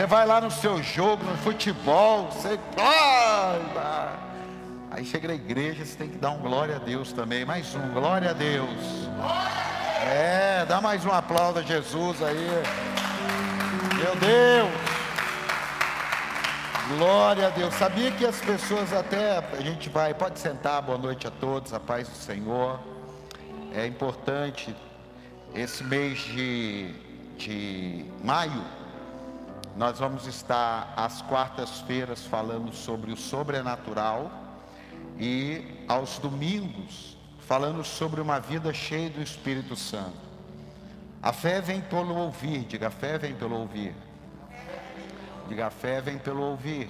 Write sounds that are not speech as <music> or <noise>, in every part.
Você vai lá no seu jogo, no futebol, você. Aí chega na igreja, você tem que dar um glória a Deus também. Mais um, glória a Deus. É, dá mais um aplauso a Jesus aí. Meu Deus. Glória a Deus. Sabia que as pessoas até. A gente vai. Pode sentar, boa noite a todos, a paz do Senhor. É importante esse mês de, de maio nós vamos estar às quartas-feiras falando sobre o sobrenatural e aos domingos falando sobre uma vida cheia do Espírito Santo. A fé vem pelo ouvir, diga a fé vem pelo ouvir. Diga a fé vem pelo ouvir.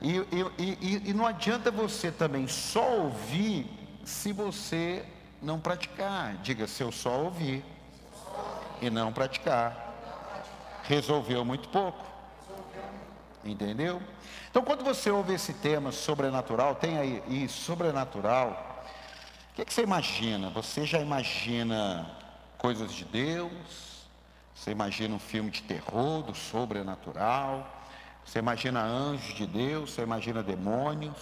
E, e, e, e não adianta você também só ouvir se você não praticar. Diga, se eu só ouvir e não praticar resolveu muito pouco. Entendeu? Então, quando você ouve esse tema sobrenatural, tem aí, e sobrenatural, o que, é que você imagina? Você já imagina coisas de Deus? Você imagina um filme de terror, do sobrenatural? Você imagina anjos de Deus? Você imagina demônios?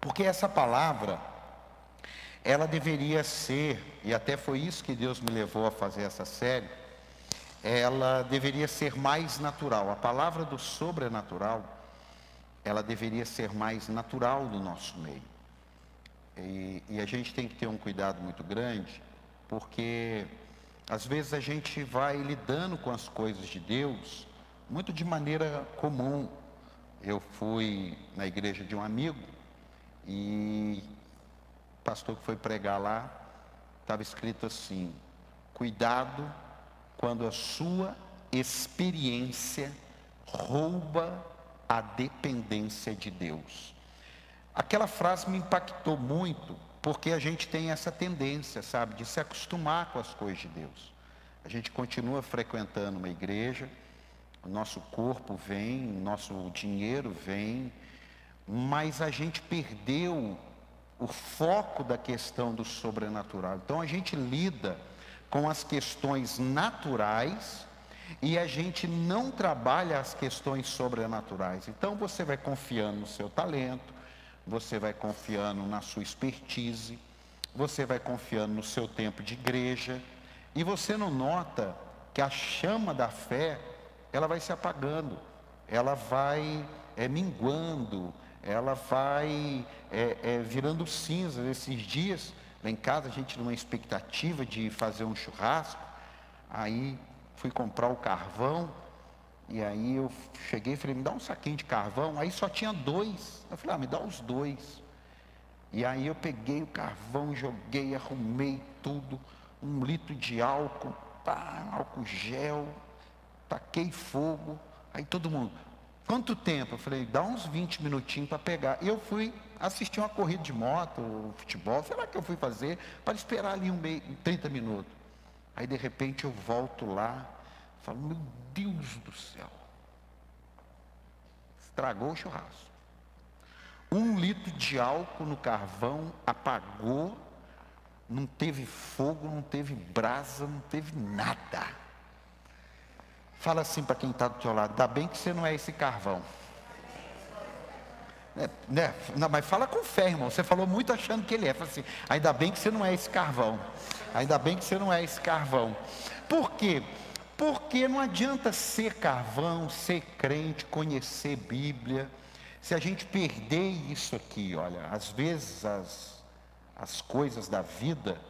Porque essa palavra, ela deveria ser, e até foi isso que Deus me levou a fazer essa série, ela deveria ser mais natural. A palavra do sobrenatural, ela deveria ser mais natural no nosso meio. E, e, a gente tem que ter um cuidado muito grande, porque às vezes a gente vai lidando com as coisas de Deus muito de maneira comum. Eu fui na igreja de um amigo e o pastor que foi pregar lá, estava escrito assim: cuidado quando a sua experiência rouba a dependência de Deus. Aquela frase me impactou muito, porque a gente tem essa tendência, sabe, de se acostumar com as coisas de Deus. A gente continua frequentando uma igreja, o nosso corpo vem, o nosso dinheiro vem, mas a gente perdeu o foco da questão do sobrenatural. Então a gente lida com as questões naturais e a gente não trabalha as questões sobrenaturais. Então você vai confiando no seu talento, você vai confiando na sua expertise, você vai confiando no seu tempo de igreja e você não nota que a chama da fé ela vai se apagando, ela vai é, minguando, ela vai é, é, virando cinza. Esses dias Lá em casa a gente numa expectativa de fazer um churrasco, aí fui comprar o carvão, e aí eu cheguei e falei, me dá um saquinho de carvão, aí só tinha dois. Eu falei, ah, me dá os dois. E aí eu peguei o carvão, joguei, arrumei tudo, um litro de álcool, pá, álcool gel, taquei fogo, aí todo mundo, quanto tempo? Eu falei, dá uns 20 minutinhos para pegar. E eu fui assistir uma corrida de moto, futebol, sei lá o que eu fui fazer, para esperar ali um meio, 30 minutos. Aí de repente eu volto lá, falo, meu Deus do céu, estragou o churrasco. Um litro de álcool no carvão apagou, não teve fogo, não teve brasa, não teve nada. Fala assim para quem está do teu lado, dá bem que você não é esse carvão. É, né? Não, mas fala com fé, irmão. Você falou muito achando que ele é. Fala assim, ainda bem que você não é esse carvão. Ainda bem que você não é esse carvão. Por quê? Porque não adianta ser carvão, ser crente, conhecer Bíblia. Se a gente perder isso aqui, olha, às vezes as, as coisas da vida,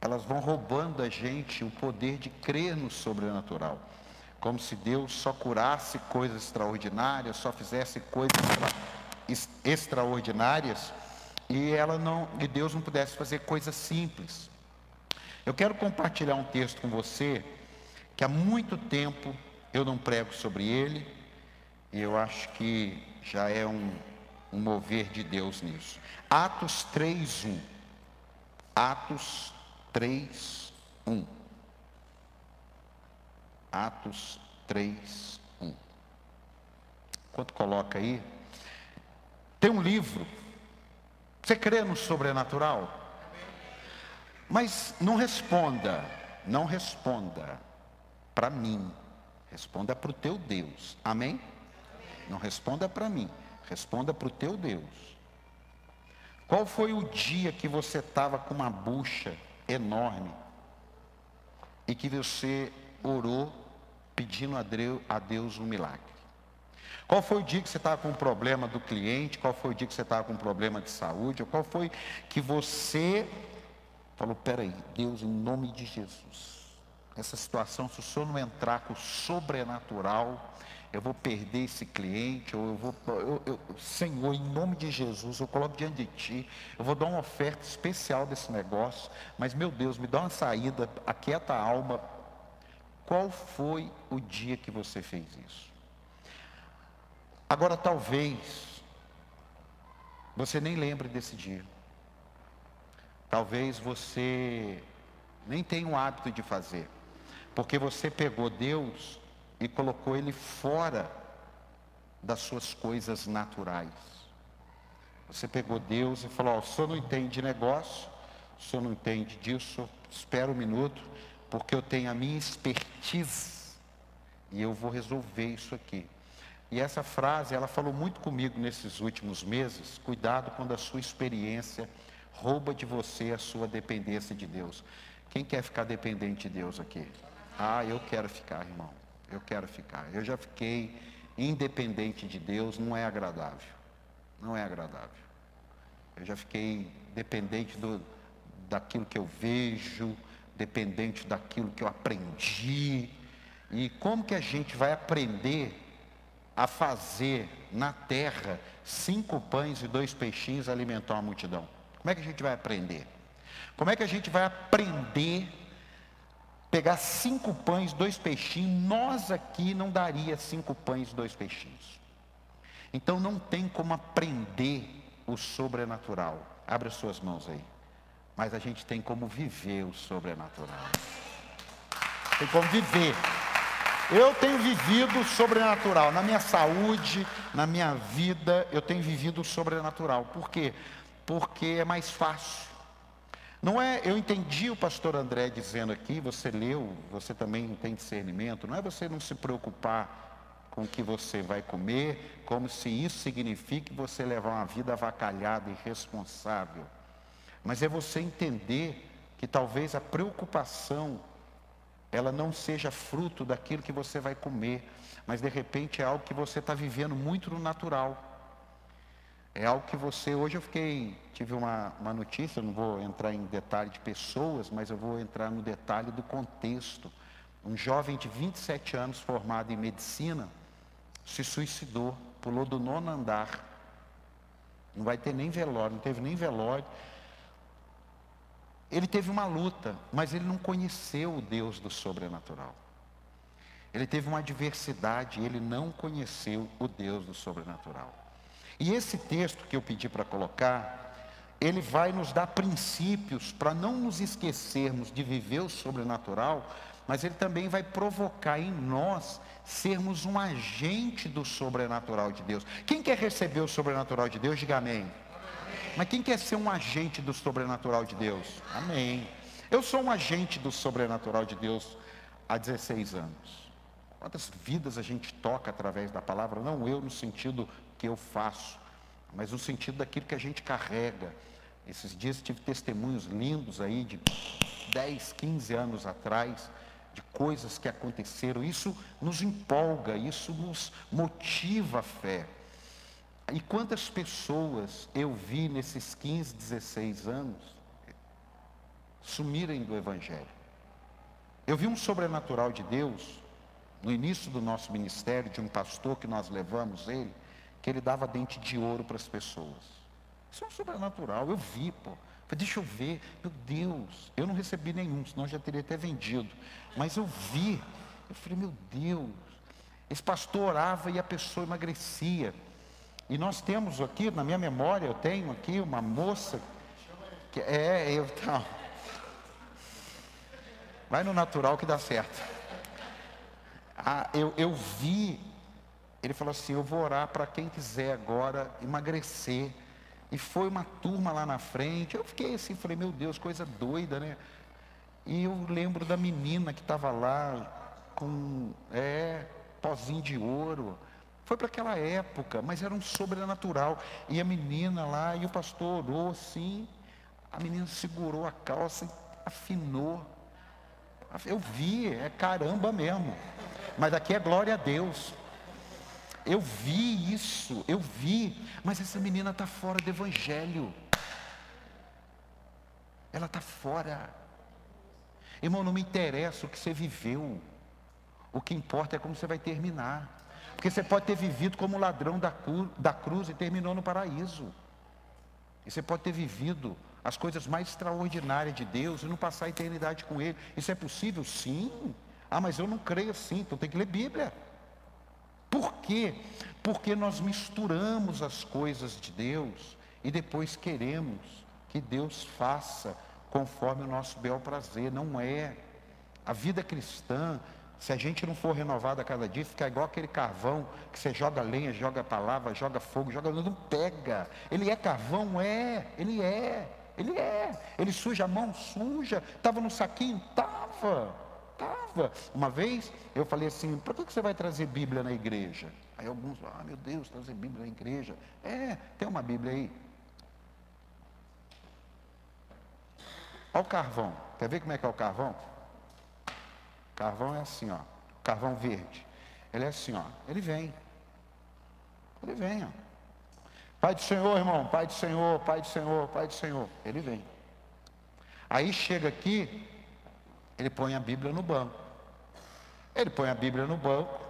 elas vão roubando a gente o poder de crer no sobrenatural como se Deus só curasse coisas extraordinárias, só fizesse coisas extra, extraordinárias e ela não, e Deus não pudesse fazer coisas simples. Eu quero compartilhar um texto com você que há muito tempo eu não prego sobre ele e eu acho que já é um, um mover de Deus nisso. Atos 3:1. Atos 3:1. Atos 3, 1. Enquanto coloca aí, tem um livro. Você crê no sobrenatural? Mas não responda, não responda para mim, responda para o teu Deus. Amém? Não responda para mim, responda para o teu Deus. Qual foi o dia que você estava com uma bucha enorme e que você orou pedindo a Deus um milagre? Qual foi o dia que você estava com um problema do cliente? Qual foi o dia que você estava com um problema de saúde? Qual foi que você falou: peraí, Deus, em nome de Jesus, essa situação, se o senhor não entrar com o sobrenatural, eu vou perder esse cliente, ou eu vou, eu, eu, Senhor, em nome de Jesus, eu coloco diante de Ti, eu vou dar uma oferta especial desse negócio, mas meu Deus, me dá uma saída, aquieta a alma. Qual foi o dia que você fez isso? Agora, talvez, você nem lembre desse dia. Talvez você nem tenha o hábito de fazer, porque você pegou Deus e colocou Ele fora das suas coisas naturais. Você pegou Deus e falou: oh, o senhor não entende de negócio, o senhor não entende disso, espera um minuto, porque eu tenho a minha expertise e eu vou resolver isso aqui. E essa frase, ela falou muito comigo nesses últimos meses. Cuidado quando a sua experiência rouba de você a sua dependência de Deus. Quem quer ficar dependente de Deus aqui? Ah, eu quero ficar, irmão. Eu quero ficar. Eu já fiquei independente de Deus, não é agradável. Não é agradável. Eu já fiquei dependente do, daquilo que eu vejo, dependente daquilo que eu aprendi. E como que a gente vai aprender a fazer na terra cinco pães e dois peixinhos alimentar uma multidão? Como é que a gente vai aprender? Como é que a gente vai aprender pegar cinco pães, dois peixinhos? Nós aqui não daria cinco pães, dois peixinhos. Então não tem como aprender o sobrenatural. Abre as suas mãos aí. Mas a gente tem como viver o sobrenatural. Tem como viver. Eu tenho vivido o sobrenatural. Na minha saúde, na minha vida, eu tenho vivido o sobrenatural. Por quê? Porque é mais fácil. Não é, eu entendi o pastor André dizendo aqui, você leu, você também tem discernimento, não é você não se preocupar com o que você vai comer, como se isso signifique você levar uma vida avacalhada e irresponsável. Mas é você entender que talvez a preocupação ela não seja fruto daquilo que você vai comer, mas de repente é algo que você está vivendo muito no natural. É algo que você, hoje eu fiquei, tive uma, uma notícia, não vou entrar em detalhe de pessoas, mas eu vou entrar no detalhe do contexto. Um jovem de 27 anos, formado em medicina, se suicidou, pulou do nono andar. Não vai ter nem velório, não teve nem velório. Ele teve uma luta, mas ele não conheceu o Deus do sobrenatural. Ele teve uma adversidade, ele não conheceu o Deus do sobrenatural. E esse texto que eu pedi para colocar, ele vai nos dar princípios para não nos esquecermos de viver o sobrenatural, mas ele também vai provocar em nós sermos um agente do sobrenatural de Deus. Quem quer receber o sobrenatural de Deus, diga amém. Mas quem quer ser um agente do sobrenatural de Deus? Amém. Eu sou um agente do sobrenatural de Deus há 16 anos. Quantas vidas a gente toca através da palavra? Não eu no sentido que eu faço, mas no sentido daquilo que a gente carrega. Esses dias tive testemunhos lindos aí de 10, 15 anos atrás, de coisas que aconteceram. Isso nos empolga, isso nos motiva a fé. E quantas pessoas eu vi nesses 15, 16 anos sumirem do Evangelho? Eu vi um sobrenatural de Deus no início do nosso ministério, de um pastor que nós levamos ele, que ele dava dente de ouro para as pessoas. Isso é um sobrenatural, eu vi, pô. Deixa eu ver, meu Deus, eu não recebi nenhum, senão já teria até vendido. Mas eu vi, eu falei, meu Deus, esse pastor orava e a pessoa emagrecia. E nós temos aqui, na minha memória, eu tenho aqui uma moça que é, eu então, Vai no natural que dá certo. Ah, eu, eu vi, ele falou assim: eu vou orar para quem quiser agora emagrecer. E foi uma turma lá na frente. Eu fiquei assim, falei, meu Deus, coisa doida, né? E eu lembro da menina que estava lá, com é, pozinho de ouro. Foi para aquela época, mas era um sobrenatural. E a menina lá, e o pastor orou assim, a menina segurou a calça e afinou. Eu vi, é caramba mesmo. Mas aqui é glória a Deus. Eu vi isso, eu vi. Mas essa menina está fora do evangelho. Ela está fora. Irmão, não me interessa o que você viveu. O que importa é como você vai terminar. Porque você pode ter vivido como ladrão da, cruz, da cruz e terminou no paraíso. E você pode ter vivido as coisas mais extraordinárias de Deus e não passar a eternidade com Ele. Isso é possível? Sim. Ah, mas eu não creio assim, então tem que ler Bíblia. Por quê? Porque nós misturamos as coisas de Deus e depois queremos que Deus faça conforme o nosso bel prazer. Não é. A vida cristã, se a gente não for renovado a cada dia, fica igual aquele carvão que você joga lenha, joga palavra, joga fogo, joga. Não pega. Ele é carvão? É. Ele é. Ele é. Ele suja a mão? Suja. Estava no saquinho? Estava. Estava. Uma vez eu falei assim: por que você vai trazer Bíblia na igreja? Aí alguns, ah, meu Deus, trazer Bíblia na igreja. É, tem uma Bíblia aí. Olha o carvão. Quer ver como é que é o carvão? Carvão é assim, ó. Carvão verde. Ele é assim, ó. Ele vem. Ele vem, ó. Pai do Senhor, irmão, Pai do Senhor, Pai do Senhor, Pai do Senhor. Ele vem. Aí chega aqui, ele põe a Bíblia no banco. Ele põe a Bíblia no banco,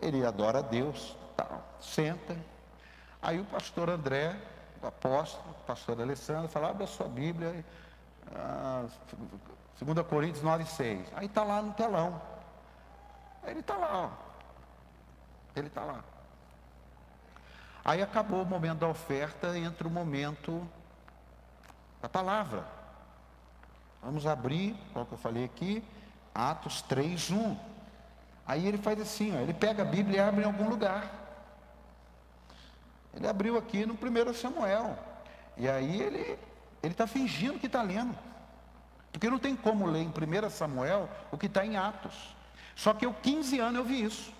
ele adora a Deus, tal, senta. Aí o pastor André, o apóstolo, o pastor Alessandro, fala, abre a sua Bíblia, ah, 2 Coríntios 9, 6. Aí está lá no telão. Ele está lá, ó. Ele está lá. Aí acabou o momento da oferta, entra o momento da palavra. Vamos abrir, qual que eu falei aqui? Atos 3, 1. Aí ele faz assim, ó, ele pega a Bíblia e abre em algum lugar. Ele abriu aqui no 1 Samuel. E aí ele está fingindo que está lendo. Porque não tem como ler em 1 Samuel o que está em Atos. Só que eu, 15 anos, eu vi isso.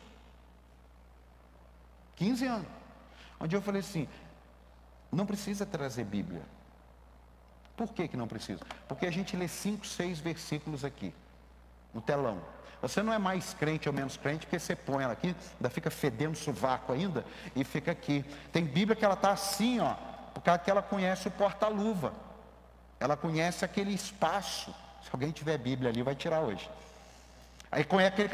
15 anos. Onde eu falei assim: não precisa trazer Bíblia. Por que, que não precisa? Porque a gente lê cinco, seis versículos aqui, no telão. Você não é mais crente ou menos crente, porque você põe ela aqui, ainda fica fedendo sovaco ainda, e fica aqui. Tem Bíblia que ela está assim, ó, porque ela conhece o porta-luva. Ela conhece aquele espaço. Se alguém tiver Bíblia ali, vai tirar hoje. Aí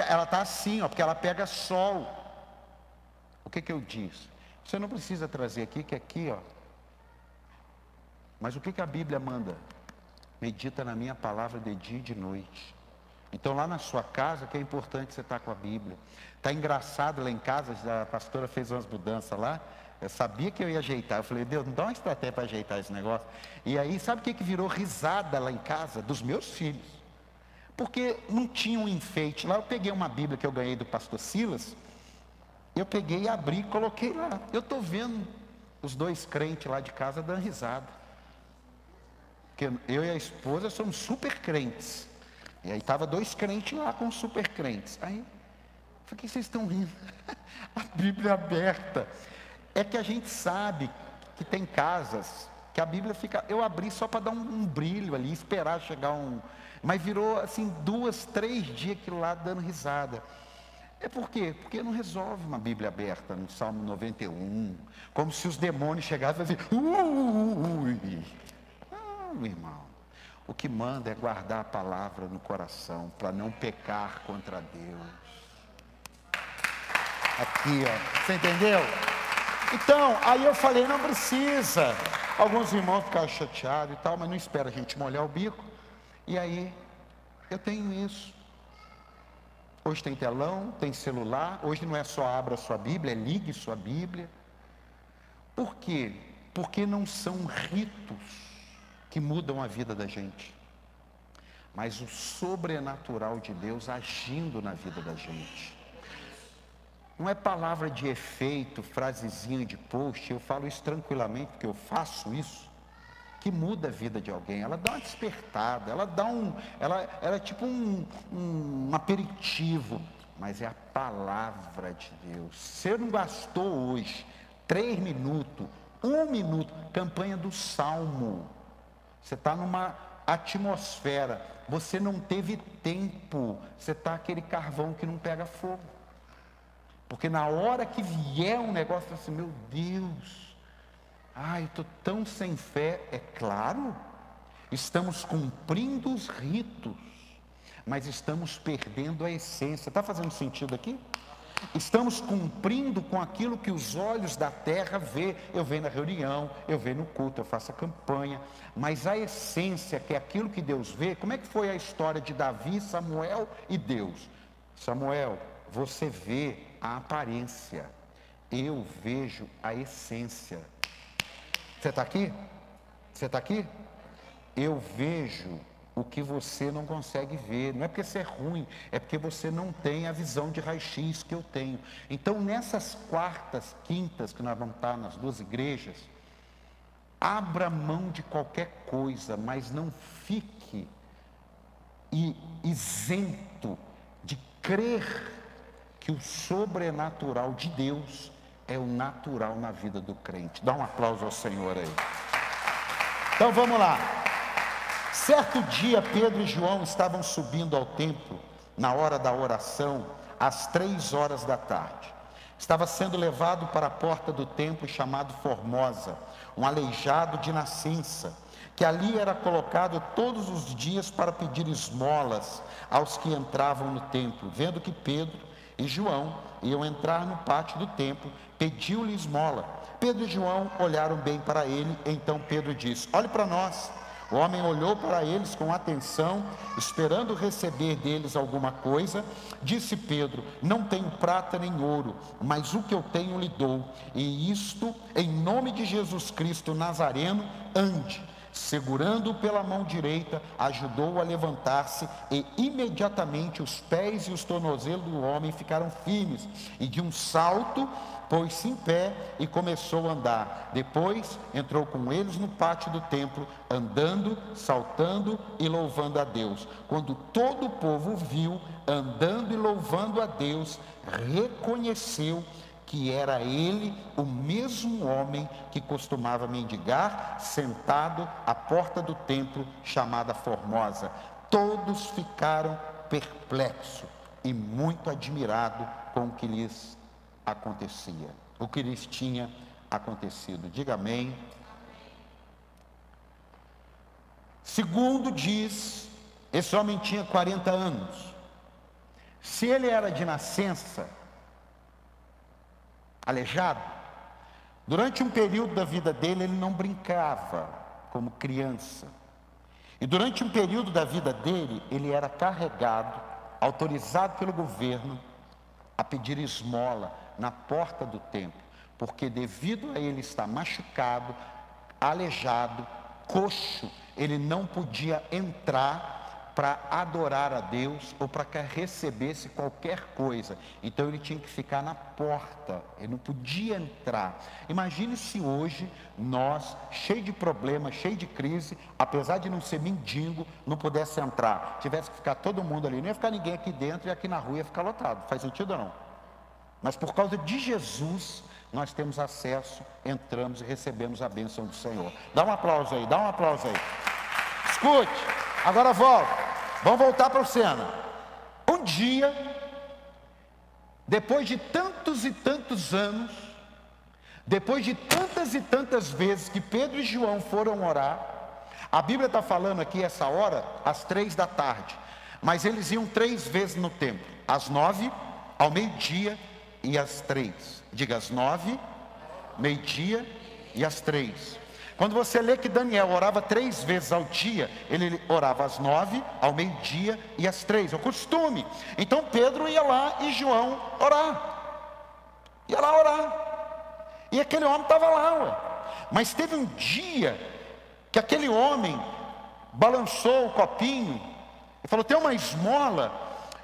ela está assim, ó, porque ela pega sol. O que, que eu disse? Você não precisa trazer aqui, que aqui, ó. Mas o que, que a Bíblia manda? Medita na minha palavra de dia e de noite. Então lá na sua casa, que é importante você estar tá com a Bíblia. Está engraçado lá em casa, a pastora fez umas mudanças lá. Eu sabia que eu ia ajeitar. Eu falei, Deus, não dá uma estratégia para ajeitar esse negócio. E aí, sabe o que, que virou risada lá em casa? Dos meus filhos. Porque não tinha um enfeite. Lá eu peguei uma Bíblia que eu ganhei do pastor Silas. Eu peguei, abri e coloquei lá. Eu estou vendo os dois crentes lá de casa dando risada. Porque eu e a esposa somos super crentes. E aí estava dois crentes lá com super crentes. Aí, por que vocês estão rindo? <laughs> a Bíblia aberta. É que a gente sabe que tem casas que a Bíblia fica. Eu abri só para dar um, um, brilho ali, esperar chegar um. Mas virou assim, duas, três dias aquilo lá dando risada. É por quê? Porque não resolve uma Bíblia aberta no Salmo 91, como se os demônios chegassem e falassem, ui, Não, irmão. O que manda é guardar a palavra no coração, para não pecar contra Deus. Aqui, ó. Você entendeu? Então, aí eu falei, não precisa. Alguns irmãos ficaram chateados e tal, mas não espera a gente molhar o bico. E aí, eu tenho isso. Hoje tem telão, tem celular, hoje não é só abra sua Bíblia, é ligue sua Bíblia. Por quê? Porque não são ritos que mudam a vida da gente, mas o sobrenatural de Deus agindo na vida da gente. Não é palavra de efeito, frasezinha de post, eu falo isso tranquilamente porque eu faço isso que muda a vida de alguém. Ela dá uma despertada, ela dá um, ela, ela é tipo um, um, um aperitivo. mas é a palavra de Deus. Você não gastou hoje três minutos, um minuto, campanha do Salmo. Você está numa atmosfera, você não teve tempo, você está aquele carvão que não pega fogo. Porque na hora que vier um negócio assim, meu Deus, ai, estou tão sem fé, é claro, estamos cumprindo os ritos, mas estamos perdendo a essência. Está fazendo sentido aqui? Estamos cumprindo com aquilo que os olhos da terra vê. Eu venho na reunião, eu venho no culto, eu faço a campanha, mas a essência, que é aquilo que Deus vê, como é que foi a história de Davi, Samuel e Deus? Samuel, você vê a aparência, eu vejo a essência. Você está aqui? Você está aqui? Eu vejo o que você não consegue ver. Não é porque você é ruim, é porque você não tem a visão de raio-x que eu tenho. Então, nessas quartas, quintas que nós vamos estar nas duas igrejas, abra mão de qualquer coisa, mas não fique isento de crer que o sobrenatural de Deus é o natural na vida do crente. Dá um aplauso ao Senhor aí. Então vamos lá. Certo dia, Pedro e João estavam subindo ao templo, na hora da oração, às três horas da tarde. Estava sendo levado para a porta do templo chamado Formosa, um aleijado de nascença, que ali era colocado todos os dias para pedir esmolas aos que entravam no templo. Vendo que Pedro e João iam entrar no pátio do templo, pediu-lhe esmola. Pedro e João olharam bem para ele, então Pedro disse: Olhe para nós. O homem olhou para eles com atenção, esperando receber deles alguma coisa. Disse Pedro: Não tenho prata nem ouro, mas o que eu tenho lhe dou. E isto, em nome de Jesus Cristo Nazareno, ande. Segurando-o pela mão direita, ajudou-o a levantar-se, e imediatamente os pés e os tornozelos do homem ficaram firmes, e de um salto pôs-se em pé e começou a andar. Depois entrou com eles no pátio do templo, andando, saltando e louvando a Deus. Quando todo o povo viu andando e louvando a Deus, reconheceu que era ele o mesmo homem que costumava mendigar, sentado à porta do templo chamada Formosa. Todos ficaram perplexos e muito admirados com o que lhes acontecia, o que lhes tinha acontecido. Diga amém. Segundo diz, esse homem tinha 40 anos. Se ele era de nascença, aleijado, durante um período da vida dele ele não brincava como criança. E durante um período da vida dele, ele era carregado, autorizado pelo governo a pedir esmola na porta do templo, porque devido a ele estar machucado, aleijado, coxo, ele não podia entrar para adorar a Deus ou para que recebesse qualquer coisa. Então ele tinha que ficar na porta, ele não podia entrar. Imagine se hoje nós, cheio de problemas, cheio de crise, apesar de não ser mendigo, não pudesse entrar. Tivesse que ficar todo mundo ali, não ia ficar ninguém aqui dentro e aqui na rua ia ficar lotado. Faz sentido ou não? Mas por causa de Jesus, nós temos acesso, entramos e recebemos a bênção do Senhor. Dá um aplauso aí, dá um aplauso aí. Escute, agora volta. Vamos voltar para o cena. Um dia, depois de tantos e tantos anos, depois de tantas e tantas vezes que Pedro e João foram orar, a Bíblia está falando aqui essa hora, às três da tarde, mas eles iam três vezes no templo, às nove, ao meio-dia e às três. Diga às nove, meio-dia e às três. Quando você lê que Daniel orava três vezes ao dia, ele orava às nove, ao meio-dia e às três, é o costume. Então Pedro ia lá e João orar. Ia lá orar. E aquele homem estava lá, ué. Mas teve um dia que aquele homem balançou o copinho e falou: tem uma esmola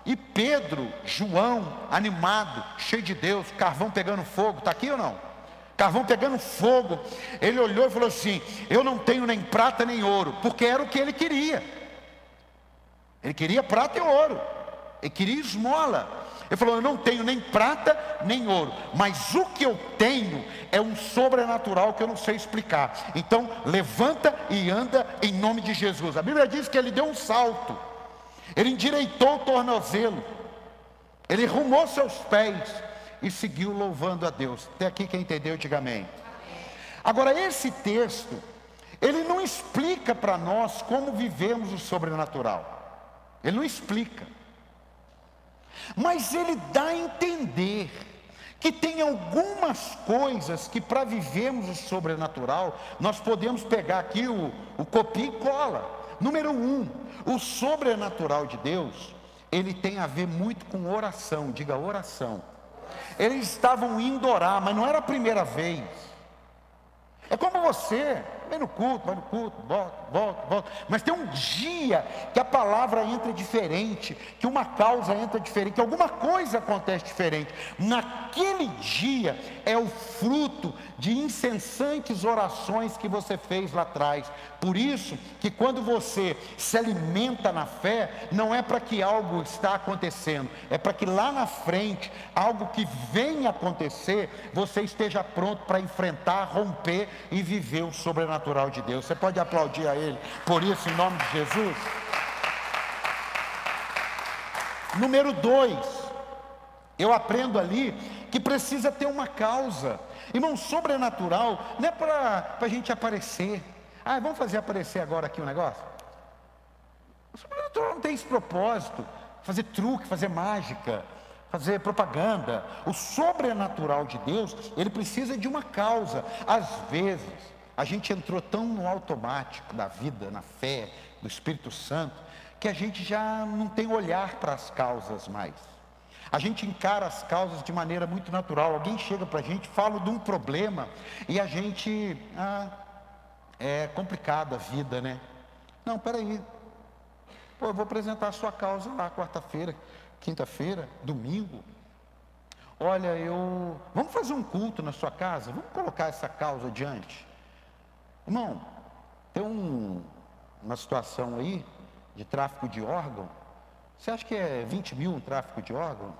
e Pedro, João, animado, cheio de Deus, carvão pegando fogo, está aqui ou não? Carvão pegando fogo, ele olhou e falou assim: Eu não tenho nem prata nem ouro, porque era o que ele queria. Ele queria prata e ouro, ele queria esmola. Ele falou: Eu não tenho nem prata nem ouro, mas o que eu tenho é um sobrenatural que eu não sei explicar. Então, levanta e anda em nome de Jesus. A Bíblia diz que ele deu um salto, ele endireitou o tornozelo, ele rumou seus pés e seguiu louvando a Deus. Até aqui quem entendeu, diga amém. Agora, esse texto, ele não explica para nós como vivemos o sobrenatural. Ele não explica. Mas ele dá a entender que tem algumas coisas que para vivermos o sobrenatural, nós podemos pegar aqui o, o copia e cola. Número um, o sobrenatural de Deus, ele tem a ver muito com oração, diga oração. Eles estavam indo orar, mas não era a primeira vez. É como você, vem no culto, vai no culto, volta, volta, volta. Mas tem um dia que a palavra entra diferente, que uma causa entra diferente, que alguma coisa acontece diferente. Naquele dia é o fruto de incessantes orações que você fez lá atrás. Por isso que quando você se alimenta na fé, não é para que algo está acontecendo, é para que lá na frente, algo que venha acontecer, você esteja pronto para enfrentar, romper e viver o sobrenatural de Deus. Você pode aplaudir a Ele por isso, em nome de Jesus. Número dois, eu aprendo ali que precisa ter uma causa. Irmão, sobrenatural não é para a gente aparecer. Ah, vamos fazer aparecer agora aqui um negócio? O sobrenatural não tem esse propósito. Fazer truque, fazer mágica, fazer propaganda. O sobrenatural de Deus, ele precisa de uma causa. Às vezes, a gente entrou tão no automático da vida, na fé, do Espírito Santo, que a gente já não tem olhar para as causas mais. A gente encara as causas de maneira muito natural. Alguém chega para a gente, fala de um problema e a gente, ah, é complicado a vida, né? Não, peraí. Pô, eu vou apresentar a sua causa lá quarta-feira, quinta-feira, domingo. Olha, eu. Vamos fazer um culto na sua casa? Vamos colocar essa causa adiante. Irmão, tem um, uma situação aí de tráfico de órgão. Você acha que é 20 mil um tráfico de órgão?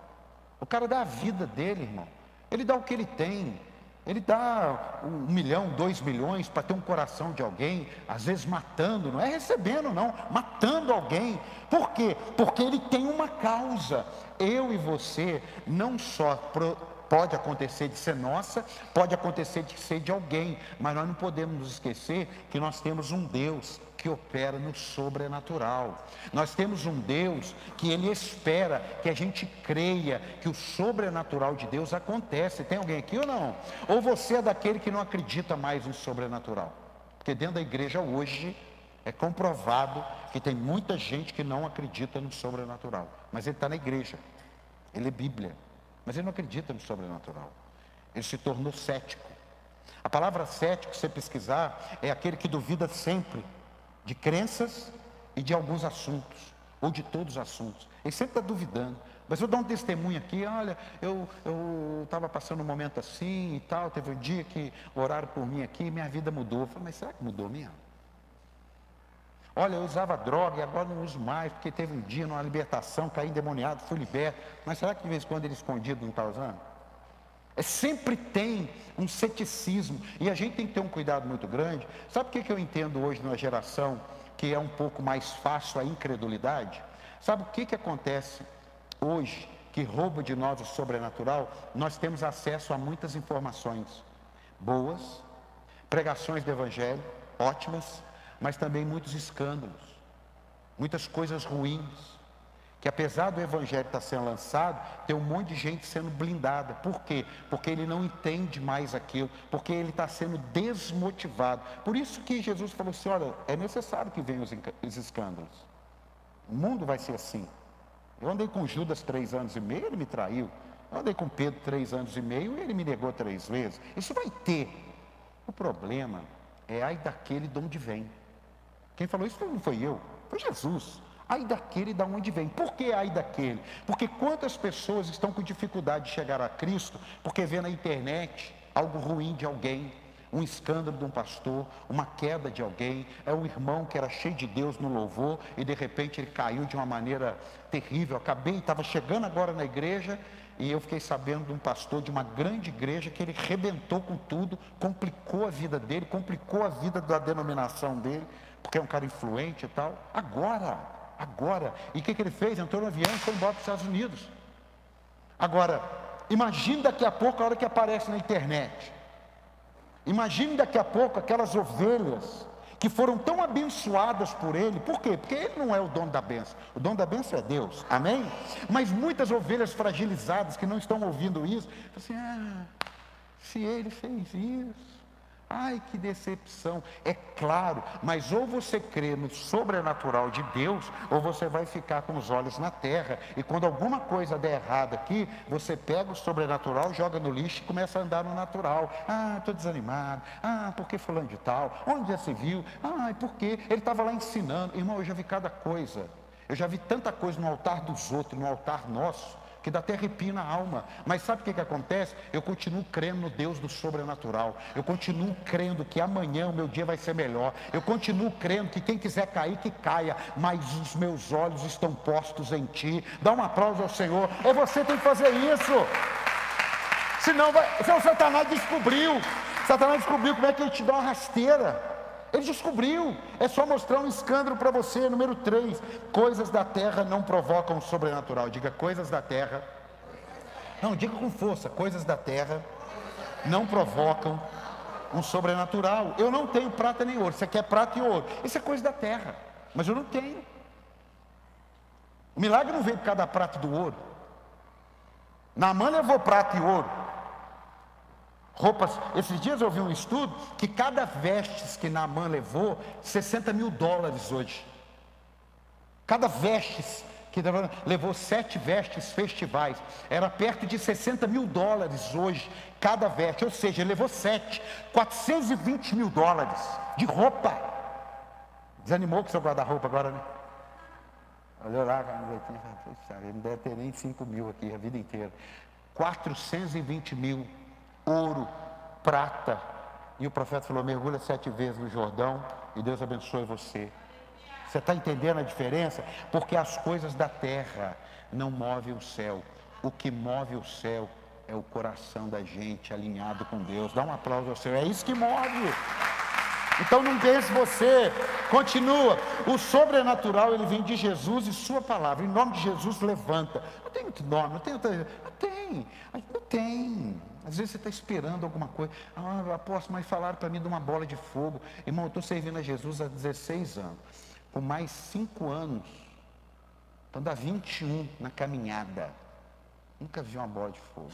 O cara dá a vida dele, irmão. Ele dá o que ele tem. Ele dá um milhão, dois milhões para ter um coração de alguém, às vezes matando, não é recebendo, não, matando alguém. Por quê? Porque ele tem uma causa. Eu e você não só pro, pode acontecer de ser nossa, pode acontecer de ser de alguém, mas nós não podemos nos esquecer que nós temos um Deus que opera no sobrenatural. Nós temos um Deus que Ele espera que a gente creia que o sobrenatural de Deus acontece. Tem alguém aqui ou não? Ou você é daquele que não acredita mais no sobrenatural? Porque dentro da igreja hoje é comprovado que tem muita gente que não acredita no sobrenatural. Mas ele está na igreja, ele é Bíblia, mas ele não acredita no sobrenatural. Ele se tornou cético. A palavra cético, se você pesquisar, é aquele que duvida sempre de crenças e de alguns assuntos, ou de todos os assuntos. Ele sempre está duvidando. Mas eu dou um testemunho aqui, olha, eu estava passando um momento assim e tal, teve um dia que oraram por mim aqui e minha vida mudou. Eu falei, mas será que mudou mesmo? Olha, eu usava droga e agora não uso mais, porque teve um dia numa libertação, caí endemoniado, fui liberto. Mas será que de vez em quando ele escondido não está usando? É, sempre tem um ceticismo e a gente tem que ter um cuidado muito grande. Sabe o que, que eu entendo hoje numa geração que é um pouco mais fácil a incredulidade? Sabe o que, que acontece hoje que rouba de nós o sobrenatural? Nós temos acesso a muitas informações boas, pregações do Evangelho, ótimas, mas também muitos escândalos, muitas coisas ruins que apesar do evangelho estar sendo lançado, tem um monte de gente sendo blindada. Por quê? Porque ele não entende mais aquilo, porque ele está sendo desmotivado. Por isso que Jesus falou assim: olha, é necessário que venham os escândalos. O mundo vai ser assim. Eu andei com Judas três anos e meio, ele me traiu. Eu andei com Pedro três anos e meio, ele me negou três vezes. Isso vai ter. O problema é ai daquele de onde vem. Quem falou isso não foi eu, foi Jesus. Ai daquele da onde vem. Por que ai daquele? Porque quantas pessoas estão com dificuldade de chegar a Cristo porque vê na internet algo ruim de alguém, um escândalo de um pastor, uma queda de alguém, é um irmão que era cheio de Deus no louvor e de repente ele caiu de uma maneira terrível. Acabei, estava chegando agora na igreja e eu fiquei sabendo de um pastor de uma grande igreja que ele rebentou com tudo, complicou a vida dele, complicou a vida da denominação dele, porque é um cara influente e tal. Agora, agora. E o que, que ele fez? Entrou no avião e foi embora para os Estados Unidos. Agora, imagine daqui a pouco a hora que aparece na internet. Imagine daqui a pouco aquelas ovelhas que foram tão abençoadas por ele. Por quê? Porque ele não é o dono da benção. O dono da benção é Deus. Amém? Mas muitas ovelhas fragilizadas que não estão ouvindo isso, assim, ah, se ele fez isso. Ai, que decepção. É claro, mas ou você crê no sobrenatural de Deus, ou você vai ficar com os olhos na terra. E quando alguma coisa der errado aqui, você pega o sobrenatural, joga no lixo e começa a andar no natural. Ah, estou desanimado. Ah, por que fulano de tal? Onde já se viu? Ah, por quê? Ele estava lá ensinando. Irmão, eu já vi cada coisa. Eu já vi tanta coisa no altar dos outros, no altar nosso que dá até arrepio na alma. Mas sabe o que, que acontece? Eu continuo crendo no Deus do sobrenatural. Eu continuo crendo que amanhã o meu dia vai ser melhor. Eu continuo crendo que quem quiser cair, que caia. Mas os meus olhos estão postos em ti. Dá um aplauso ao Senhor. É você tem que fazer isso. Senão, vai, senão Satanás descobriu. Satanás descobriu como é que ele te dá uma rasteira. Ele descobriu. É só mostrar um escândalo para você. Número 3. Coisas da terra não provocam o sobrenatural. Diga coisas da terra. Não, diga com força. Coisas da terra não provocam um sobrenatural. Eu não tenho prata nem ouro. Você quer prata e ouro. Isso é coisa da terra. Mas eu não tenho. O milagre não veio por causa da prata e do ouro. Naamã levou prata e ouro. Roupas, esses dias eu vi um estudo que cada vestes que Naamã levou, 60 mil dólares hoje. Cada vestes que levou sete vestes festivais, era perto de 60 mil dólares hoje, cada veste, ou seja, levou sete, 420 mil dólares de roupa. Desanimou com seu guarda-roupa agora, né? Olhou lá, não deve ter nem 5 mil aqui a vida inteira. 420 mil ouro, prata. E o profeta falou: mergulha sete vezes no Jordão e Deus abençoe você. Você está entendendo a diferença? Porque as coisas da terra não movem o céu. O que move o céu é o coração da gente alinhado com Deus. Dá um aplauso ao Senhor. É isso que move. Então não pense você, continua. O sobrenatural ele vem de Jesus e sua palavra. Em nome de Jesus levanta. Não tem muito nome, não tem outra. Não tem, não tem. Às vezes você está esperando alguma coisa. Ah, apóstolo, mas falaram para mim de uma bola de fogo. Irmão, eu estou servindo a Jesus há 16 anos. Por mais 5 anos. Então dá 21 na caminhada. Nunca vi uma bola de fogo.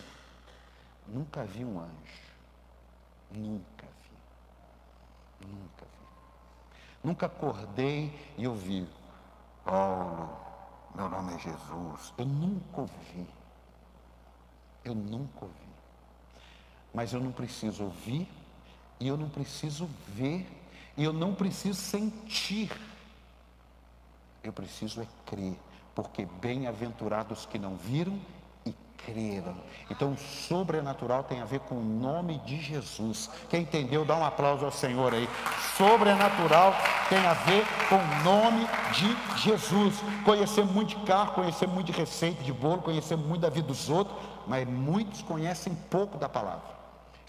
Nunca vi um anjo. Nunca vi. Nunca vi. Nunca acordei e ouvi. Paulo, meu nome é Jesus. Eu nunca ouvi. Eu nunca ouvi. Mas eu não preciso ouvir, e eu não preciso ver, e eu não preciso sentir. Eu preciso é crer, porque bem-aventurados que não viram e creram. Então, o sobrenatural tem a ver com o nome de Jesus. Quem entendeu, dá um aplauso ao Senhor aí. Sobrenatural tem a ver com o nome de Jesus. Conhecer muito de carro, conhecer muito de receita de bolo, conhecer muito da vida dos outros, mas muitos conhecem pouco da palavra.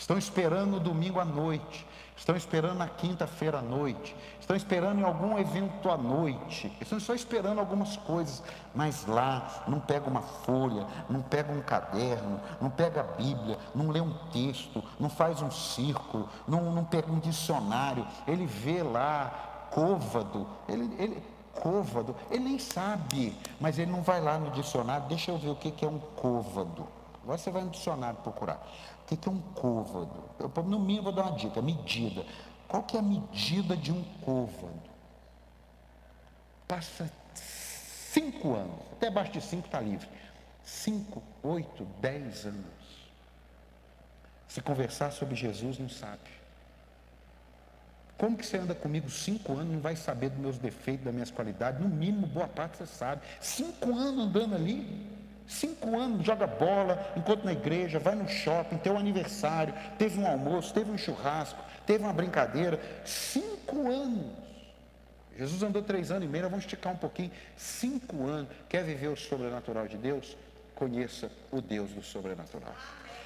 Estão esperando domingo à noite, estão esperando na quinta-feira à noite, estão esperando em algum evento à noite, estão só esperando algumas coisas, mas lá não pega uma folha, não pega um caderno, não pega a Bíblia, não lê um texto, não faz um círculo, não, não pega um dicionário, ele vê lá côvado, ele, ele, côvado, ele nem sabe, mas ele não vai lá no dicionário, deixa eu ver o que, que é um côvado. Agora você vai no dicionário procurar. O que é um côvado? Eu, no mínimo, vou dar uma dica: medida. Qual que é a medida de um côvado? Passa cinco anos, até abaixo de cinco está livre. Cinco, oito, dez anos. Se conversar sobre Jesus, não sabe. Como que você anda comigo cinco anos, não vai saber dos meus defeitos, das minhas qualidades? No mínimo, boa parte você sabe. Cinco anos andando ali. Cinco anos, joga bola, enquanto na igreja, vai no shopping, tem um aniversário, teve um almoço, teve um churrasco, teve uma brincadeira. Cinco anos. Jesus andou três anos e meio, vamos esticar um pouquinho. Cinco anos. Quer viver o sobrenatural de Deus? Conheça o Deus do sobrenatural.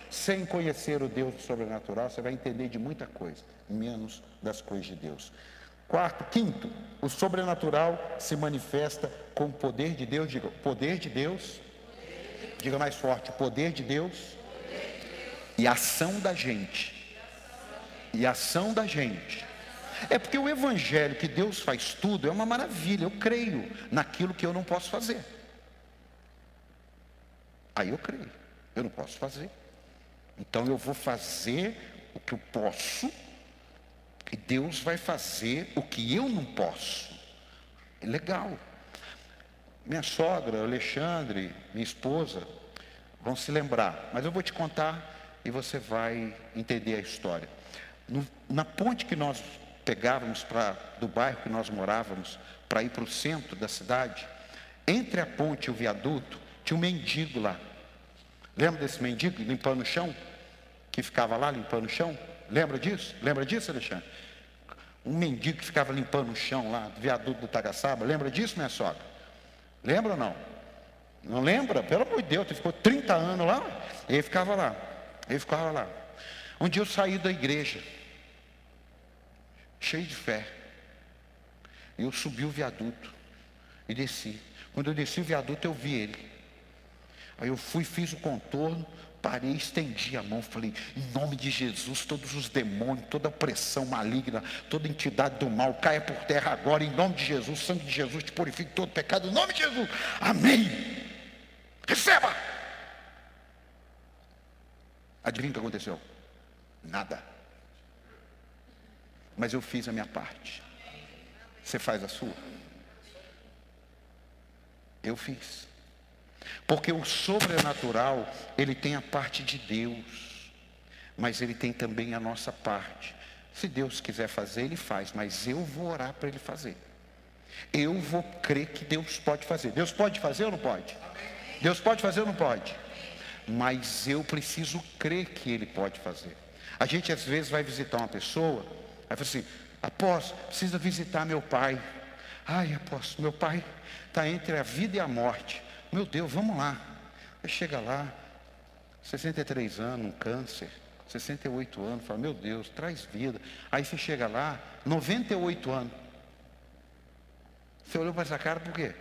Sem conhecer o Deus do sobrenatural, você vai entender de muita coisa, menos das coisas de Deus. Quarto, quinto, o sobrenatural se manifesta com o poder de Deus. Diga, poder de Deus Diga mais forte: poder de Deus e ação da gente. E ação da gente. É porque o evangelho que Deus faz tudo é uma maravilha. Eu creio naquilo que eu não posso fazer. Aí eu creio. Eu não posso fazer. Então eu vou fazer o que eu posso. E Deus vai fazer o que eu não posso. É legal. Minha sogra, Alexandre, minha esposa, vão se lembrar, mas eu vou te contar e você vai entender a história. No, na ponte que nós pegávamos do bairro que nós morávamos para ir para o centro da cidade, entre a ponte e o viaduto tinha um mendigo lá. Lembra desse mendigo limpando o chão? Que ficava lá limpando o chão? Lembra disso? Lembra disso, Alexandre? Um mendigo que ficava limpando o chão lá do viaduto do Tagaçaba. Lembra disso, minha sogra? Lembra ou não? Não lembra? Pelo amor de Deus, ele ficou 30 anos lá, ele ficava lá, ele ficava lá. Um dia eu saí da igreja, cheio de fé, eu subi o viaduto e desci. Quando eu desci o viaduto, eu vi ele. Aí eu fui, fiz o contorno, parei, estendi a mão, falei, em nome de Jesus, todos os demônios, toda pressão maligna, toda entidade do mal, caia por terra agora, em nome de Jesus, sangue de Jesus te purifique todo pecado, em nome de Jesus, amém. Receba! Adivinha o que aconteceu? Nada. Mas eu fiz a minha parte. Você faz a sua? Eu fiz. Porque o sobrenatural, ele tem a parte de Deus, mas ele tem também a nossa parte. Se Deus quiser fazer, ele faz, mas eu vou orar para ele fazer. Eu vou crer que Deus pode fazer. Deus pode fazer ou não pode? Deus pode fazer ou não pode? Mas eu preciso crer que ele pode fazer. A gente às vezes vai visitar uma pessoa, aí fala assim: apóstolo, precisa visitar meu pai. Ai, apóstolo, meu pai está entre a vida e a morte. Meu Deus, vamos lá. Aí chega lá, 63 anos, um câncer, 68 anos, fala, meu Deus, traz vida. Aí você chega lá, 98 anos. Você olhou para essa cara por quê?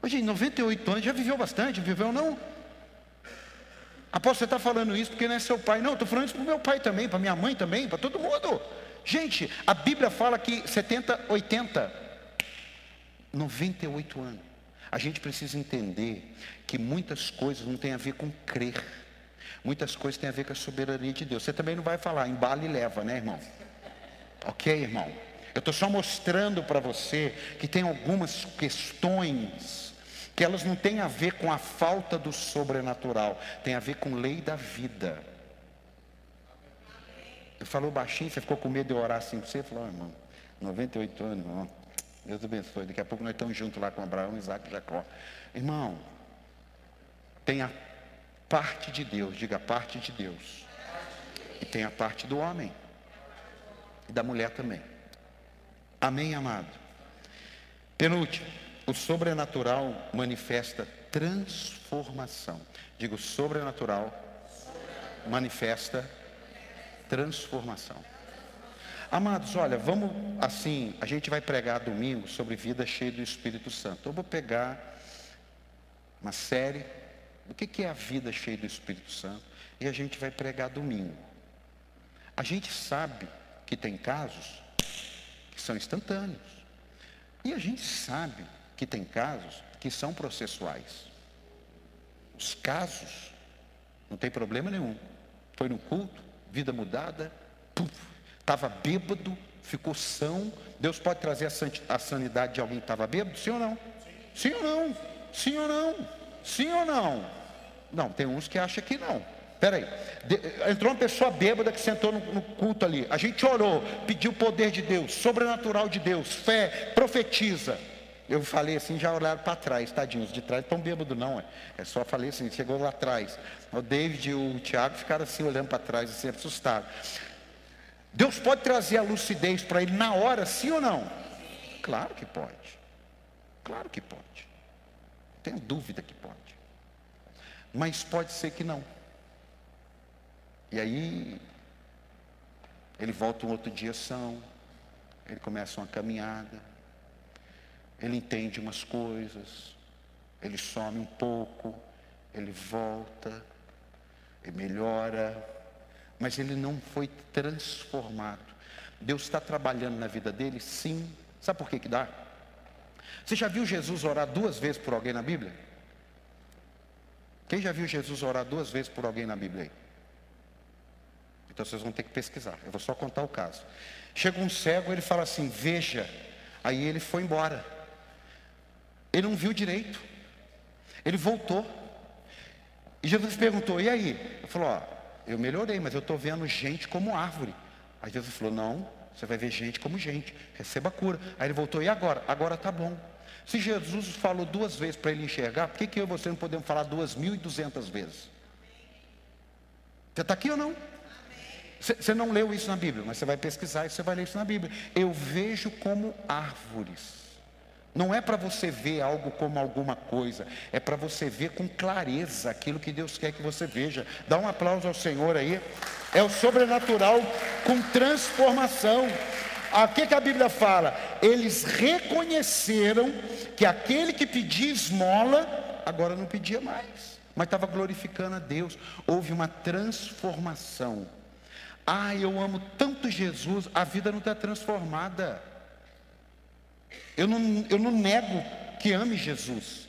Hoje, 98 anos, já viveu bastante, viveu não? Apóstolo, você está falando isso porque não é seu pai. Não, estou falando isso para o meu pai também, para minha mãe também, para todo mundo. Gente, a Bíblia fala que 70, 80, 98 anos. A gente precisa entender que muitas coisas não têm a ver com crer. Muitas coisas têm a ver com a soberania de Deus. Você também não vai falar, embala e leva, né, irmão? Ok, irmão? Eu estou só mostrando para você que tem algumas questões que elas não têm a ver com a falta do sobrenatural, tem a ver com lei da vida. Eu falou baixinho, você ficou com medo de orar assim para você? Falou, oh, irmão, 98 anos, irmão. Deus abençoe. Daqui a pouco nós estamos juntos lá com Abraão, Isaac e Jacó. Irmão, tem a parte de Deus, diga a parte de Deus. E tem a parte do homem. E da mulher também. Amém, amado? Penúltimo, o sobrenatural manifesta transformação. Digo, sobrenatural manifesta transformação. Amados, olha, vamos assim, a gente vai pregar domingo sobre vida cheia do Espírito Santo. Eu vou pegar uma série do que, é a vida cheia do Espírito Santo e a gente vai pregar domingo. A gente sabe que tem casos que são instantâneos. E a gente sabe que tem casos que são processuais. Os casos, não tem problema nenhum. Foi no culto, vida mudada, puf, estava bêbado, ficou são. Deus pode trazer a sanidade de alguém que estava bêbado? Sim ou não? Sim ou não? Sim ou não? Sim ou não? Não, tem uns que acham que não. Peraí, entrou uma pessoa bêbada que sentou no, no, culto ali. A gente orou, pediu o poder de Deus, sobrenatural de Deus, fé, profetiza. Eu falei assim, já olharam para trás, tadinhos, de trás, tão bêbado não, é. é só falei assim, chegou lá atrás. O David e o Tiago ficaram assim, olhando para trás, assim, assustados. Deus pode trazer a lucidez para ele na hora, sim ou não? Claro que pode. Claro que pode. Tenho dúvida que pode. Mas pode ser que não. E aí, ele volta um outro dia são, ele começa uma caminhada, ele entende umas coisas, ele some um pouco, ele volta, ele melhora, mas ele não foi transformado. Deus está trabalhando na vida dele, sim. Sabe por que que dá? Você já viu Jesus orar duas vezes por alguém na Bíblia? Quem já viu Jesus orar duas vezes por alguém na Bíblia aí? Então vocês vão ter que pesquisar. Eu vou só contar o caso. Chega um cego, ele fala assim: Veja. Aí ele foi embora. Ele não viu direito. Ele voltou. E Jesus perguntou: E aí? Ele falou: Ó, eu melhorei, mas eu estou vendo gente como árvore. Aí Jesus falou: Não, você vai ver gente como gente. Receba a cura. Aí ele voltou: E agora? Agora está bom. Se Jesus falou duas vezes para ele enxergar, por que, que eu e você não podemos falar duas mil e duzentas vezes? Você está aqui ou não? Você não leu isso na Bíblia, mas você vai pesquisar e você vai ler isso na Bíblia. Eu vejo como árvores. Não é para você ver algo como alguma coisa, é para você ver com clareza aquilo que Deus quer que você veja. Dá um aplauso ao Senhor aí. É o sobrenatural com transformação. O que, que a Bíblia fala? Eles reconheceram que aquele que pedia esmola, agora não pedia mais, mas estava glorificando a Deus. Houve uma transformação. Ah, eu amo tanto Jesus, a vida não está transformada. Eu não, eu não nego que ame Jesus,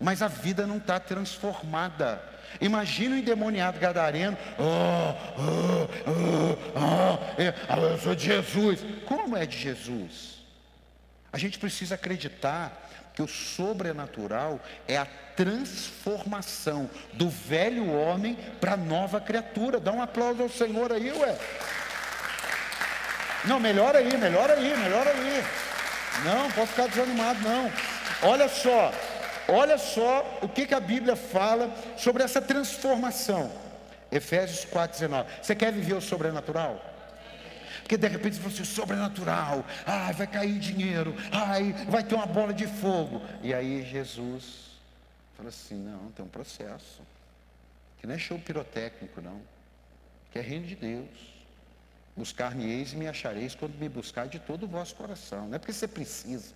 mas a vida não está transformada. Imagina o endemoniado gadareno, oh, oh, oh, eu sou de Jesus. Como é de Jesus? A gente precisa acreditar que o sobrenatural é a transformação do velho homem para a nova criatura. Dá um aplauso ao Senhor aí, ué. Não, melhor aí, melhor aí, melhor aí. Não, pode ficar desanimado, não. Olha só, olha só o que, que a Bíblia fala sobre essa transformação. Efésios 4,19. Você quer viver o sobrenatural? Porque de repente você fala assim, sobrenatural, ai, vai cair dinheiro, ai, vai ter uma bola de fogo. E aí Jesus fala assim, não, tem um processo. Que não é show pirotécnico, não. Que é reino de Deus. Buscar-me-eis e me achareis quando me buscar de todo o vosso coração. Não é porque você precisa.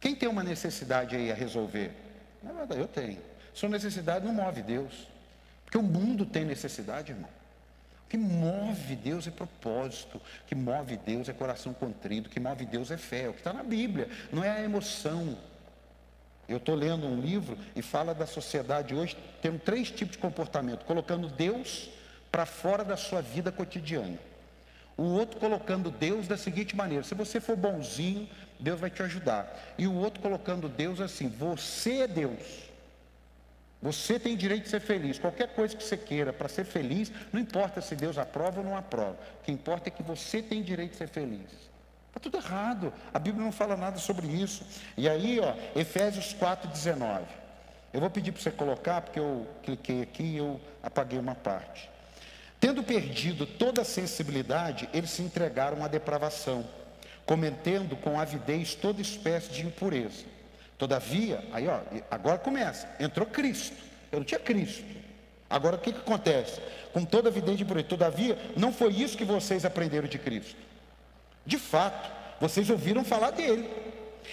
Quem tem uma necessidade aí a resolver? Eu tenho. Sua necessidade não move Deus. Porque o mundo tem necessidade, irmão. O que move Deus é propósito, o que move Deus é coração contrido, o que move Deus é fé, é o que está na Bíblia, não é a emoção. Eu estou lendo um livro e fala da sociedade hoje tendo três tipos de comportamento, colocando Deus para fora da sua vida cotidiana. O outro colocando Deus da seguinte maneira: se você for bonzinho, Deus vai te ajudar. E o outro colocando Deus assim: você é Deus. Você tem direito de ser feliz. Qualquer coisa que você queira para ser feliz, não importa se Deus aprova ou não aprova. O que importa é que você tem direito de ser feliz. Está tudo errado. A Bíblia não fala nada sobre isso. E aí, ó, Efésios 4,19. Eu vou pedir para você colocar, porque eu cliquei aqui e eu apaguei uma parte. Tendo perdido toda a sensibilidade, eles se entregaram à depravação, cometendo com avidez toda espécie de impureza. Todavia, aí ó, agora começa, entrou Cristo. Eu não tinha Cristo. Agora o que, que acontece? Com toda avidez de impureza. Todavia, não foi isso que vocês aprenderam de Cristo. De fato, vocês ouviram falar dele.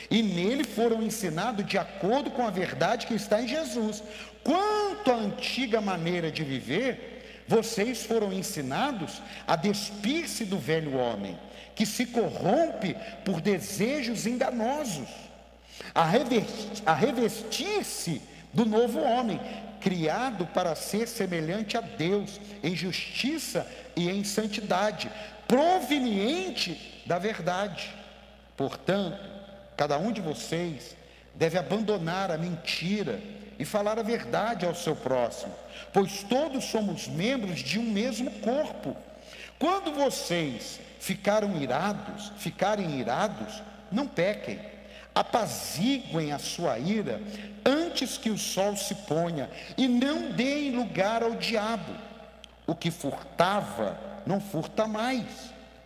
E nele foram ensinados de acordo com a verdade que está em Jesus. Quanto à antiga maneira de viver, vocês foram ensinados a despir-se do velho homem, que se corrompe por desejos enganosos, a revestir-se do novo homem, criado para ser semelhante a Deus, em justiça e em santidade, proveniente da verdade. Portanto, cada um de vocês deve abandonar a mentira e falar a verdade ao seu próximo, pois todos somos membros de um mesmo corpo. Quando vocês ficaram irados, ficarem irados, não pequem. apaziguem a sua ira antes que o sol se ponha, e não deem lugar ao diabo. O que furtava, não furta mais.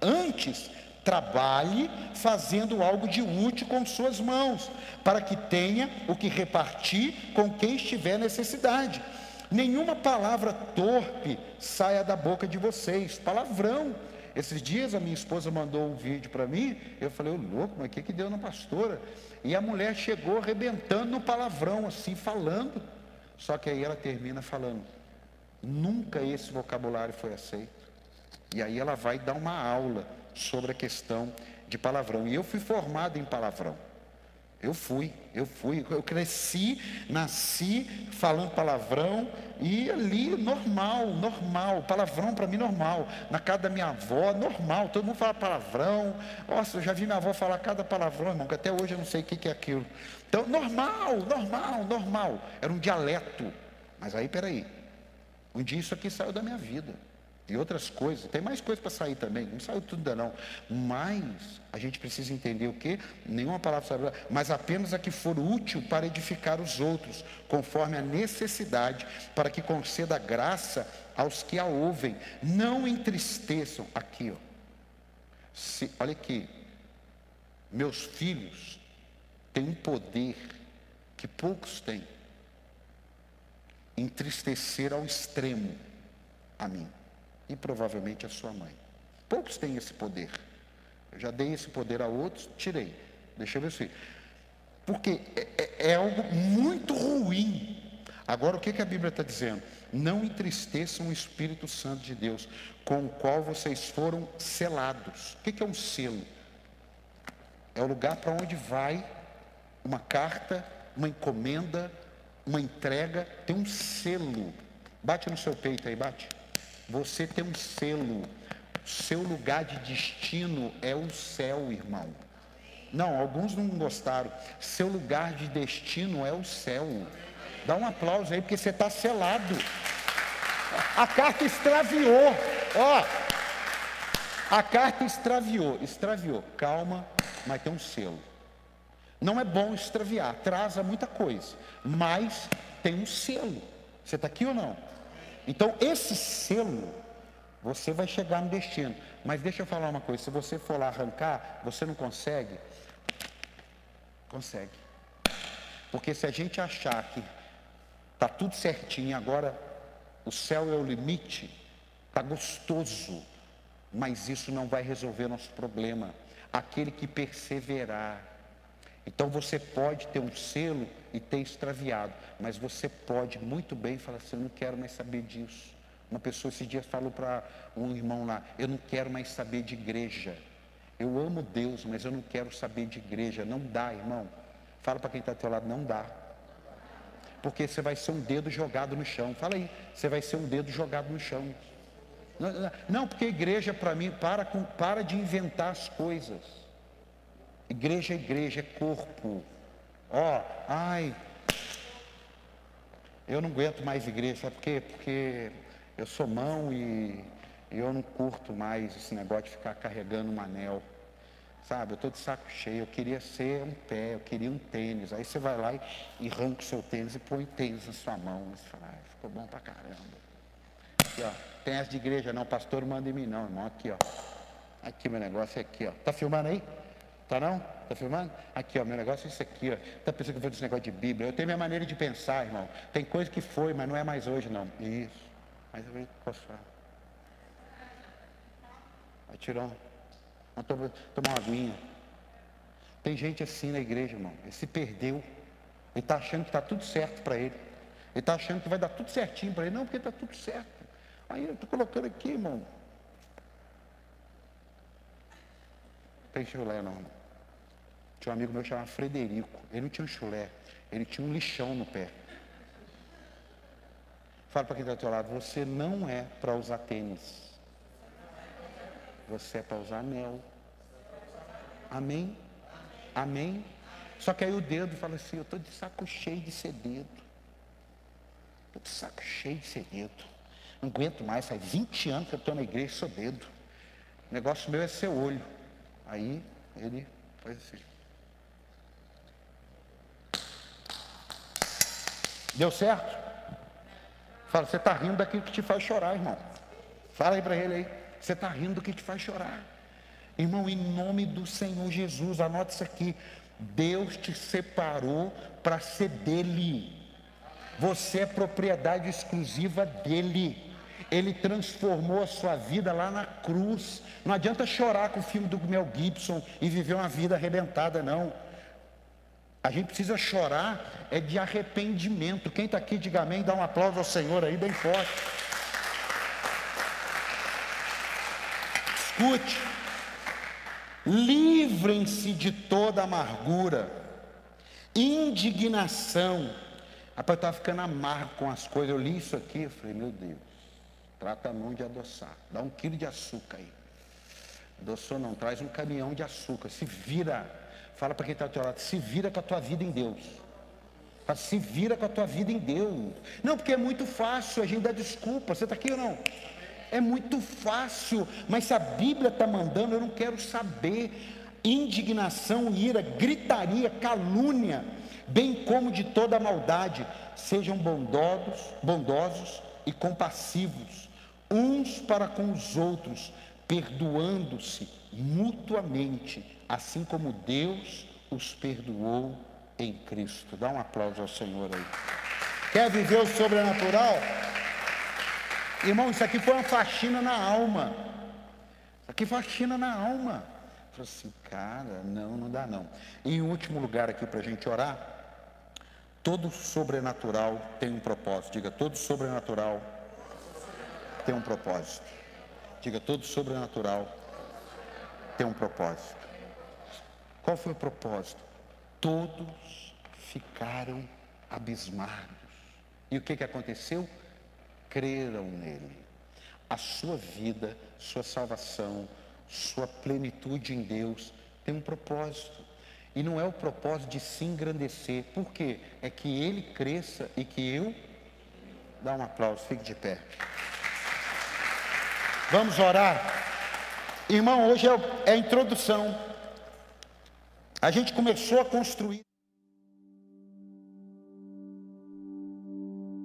Antes, trabalhe fazendo algo de útil com suas mãos, para que tenha o que repartir com quem estiver necessidade. Nenhuma palavra torpe saia da boca de vocês, palavrão esses dias a minha esposa mandou um vídeo para mim, eu falei, ô louco, mas o que, que deu na pastora? E a mulher chegou arrebentando no palavrão, assim, falando. Só que aí ela termina falando, nunca esse vocabulário foi aceito. E aí ela vai dar uma aula sobre a questão de palavrão. E eu fui formado em palavrão. Eu fui, eu fui, eu cresci, nasci falando palavrão e ali normal, normal, palavrão para mim normal. Na casa da minha avó, normal, todo mundo fala palavrão. Nossa, eu já vi minha avó falar cada palavrão, irmão, que até hoje eu não sei o que é aquilo. Então, normal, normal, normal. Era um dialeto. Mas aí, peraí, um dia isso aqui saiu da minha vida e outras coisas. Tem mais coisa para sair também, não saiu tudo ainda não. Mas a gente precisa entender o que? Nenhuma palavra sabe, mas apenas a que for útil para edificar os outros, conforme a necessidade, para que conceda graça aos que a ouvem. Não entristeçam. Aqui, ó. Se, olha aqui. Meus filhos têm um poder que poucos têm. Entristecer ao extremo a mim e provavelmente a sua mãe. Poucos têm esse poder. Eu já dei esse poder a outros, tirei. Deixa eu ver se. Porque é, é, é algo muito ruim. Agora, o que, que a Bíblia está dizendo? Não entristeçam o Espírito Santo de Deus, com o qual vocês foram selados. O que, que é um selo? É o lugar para onde vai uma carta, uma encomenda, uma entrega, tem um selo. Bate no seu peito aí, bate. Você tem um selo. Seu lugar de destino é o céu, irmão. Não, alguns não gostaram. Seu lugar de destino é o céu. Dá um aplauso aí, porque você está selado. A carta extraviou. Ó, a carta extraviou. Extraviou. Calma, mas tem um selo. Não é bom extraviar, atrasa muita coisa. Mas tem um selo. Você está aqui ou não? Então, esse selo, você vai chegar no destino. Mas deixa eu falar uma coisa: se você for lá arrancar, você não consegue? Consegue. Porque se a gente achar que está tudo certinho, agora o céu é o limite, está gostoso, mas isso não vai resolver nosso problema. Aquele que perseverar, então você pode ter um selo e ter extraviado, mas você pode muito bem falar assim: eu não quero mais saber disso. Uma pessoa esses dias falou para um irmão lá: eu não quero mais saber de igreja. Eu amo Deus, mas eu não quero saber de igreja. Não dá, irmão. Fala para quem está ao teu lado: não dá. Porque você vai ser um dedo jogado no chão. Fala aí, você vai ser um dedo jogado no chão. Não porque igreja para mim, para, com, para de inventar as coisas. Igreja é igreja, é corpo. Ó, oh, ai, eu não aguento mais igreja, sabe por quê? Porque eu sou mão e, e eu não curto mais esse negócio de ficar carregando um anel. Sabe, eu estou de saco cheio, eu queria ser um pé, eu queria um tênis. Aí você vai lá e, e arranca o seu tênis e põe o tênis na sua mão. Você fala, ah, ficou bom pra caramba. Aqui, ó, tem essa de igreja não, pastor manda em mim não, irmão. Aqui, ó. Aqui meu negócio é aqui, ó. Tá filmando aí? Tá não? Tá filmando? Aqui, ó, meu negócio é isso aqui, ó. Tá pensando que eu vou desse negócio de Bíblia. Eu tenho minha maneira de pensar, irmão. Tem coisa que foi, mas não é mais hoje, não. Isso. Mas eu. Vai tirar. Vamos tomar, uma aguinha. Tem gente assim na igreja, irmão. Ele se perdeu. Ele está achando que está tudo certo para ele. Ele está achando que vai dar tudo certinho para ele. Não, porque está tudo certo. Aí eu estou colocando aqui, irmão. Tem chulé não, irmão. Tinha um amigo meu chamado Frederico. Ele não tinha um chulé, ele tinha um lixão no pé. Fala para quem está ao teu lado, você não é para usar tênis. Você é para usar anel. Amém? Amém? Só que aí o dedo fala assim, eu estou de saco cheio de ser dedo. Estou de saco cheio de ser dedo. Não aguento mais, faz 20 anos que eu estou na igreja e sou dedo. O negócio meu é ser olho. Aí ele faz assim. Deu certo? Fala, você está rindo daquilo que te faz chorar, irmão. Fala aí para ele aí. Você está rindo do que te faz chorar. Irmão, em nome do Senhor Jesus, anote isso aqui. Deus te separou para ser dele. Você é propriedade exclusiva dele. Ele transformou a sua vida lá na cruz. Não adianta chorar com o filme do Mel Gibson e viver uma vida arrebentada, não. A gente precisa chorar é de arrependimento. Quem está aqui, diga amém, dá um aplauso ao Senhor aí, bem forte. Escute, livrem-se de toda amargura, indignação. Rapaz, eu estava ficando amargo com as coisas. Eu li isso aqui, eu falei, meu Deus, trata a mão de adoçar. Dá um quilo de açúcar aí. Adoçou não, traz um caminhão de açúcar. Se vira Fala para quem está ao teu lado, se vira com a tua vida em Deus. Se vira com a tua vida em Deus. Não, porque é muito fácil, a gente dá desculpa. Você está aqui ou não? É muito fácil, mas se a Bíblia está mandando, eu não quero saber. Indignação, ira, gritaria, calúnia, bem como de toda maldade. Sejam bondosos, bondosos e compassivos, uns para com os outros, perdoando-se mutuamente, assim como Deus os perdoou em Cristo. Dá um aplauso ao Senhor aí. Quer viver o sobrenatural? Irmão, isso aqui foi uma faxina na alma. Isso aqui foi faxina na alma. Falei assim, cara, não, não dá não. E em último lugar aqui para a gente orar, todo sobrenatural tem um propósito. Diga, todo sobrenatural tem um propósito. Diga, todo sobrenatural tem um propósito. Qual foi o propósito? Todos ficaram abismados. E o que, que aconteceu? Creram nele. A sua vida, sua salvação, sua plenitude em Deus tem um propósito. E não é o propósito de se engrandecer. Por quê? É que ele cresça e que eu. Dá um aplauso, fique de pé. Vamos orar. Irmão, hoje é, é a introdução. A gente começou a construir.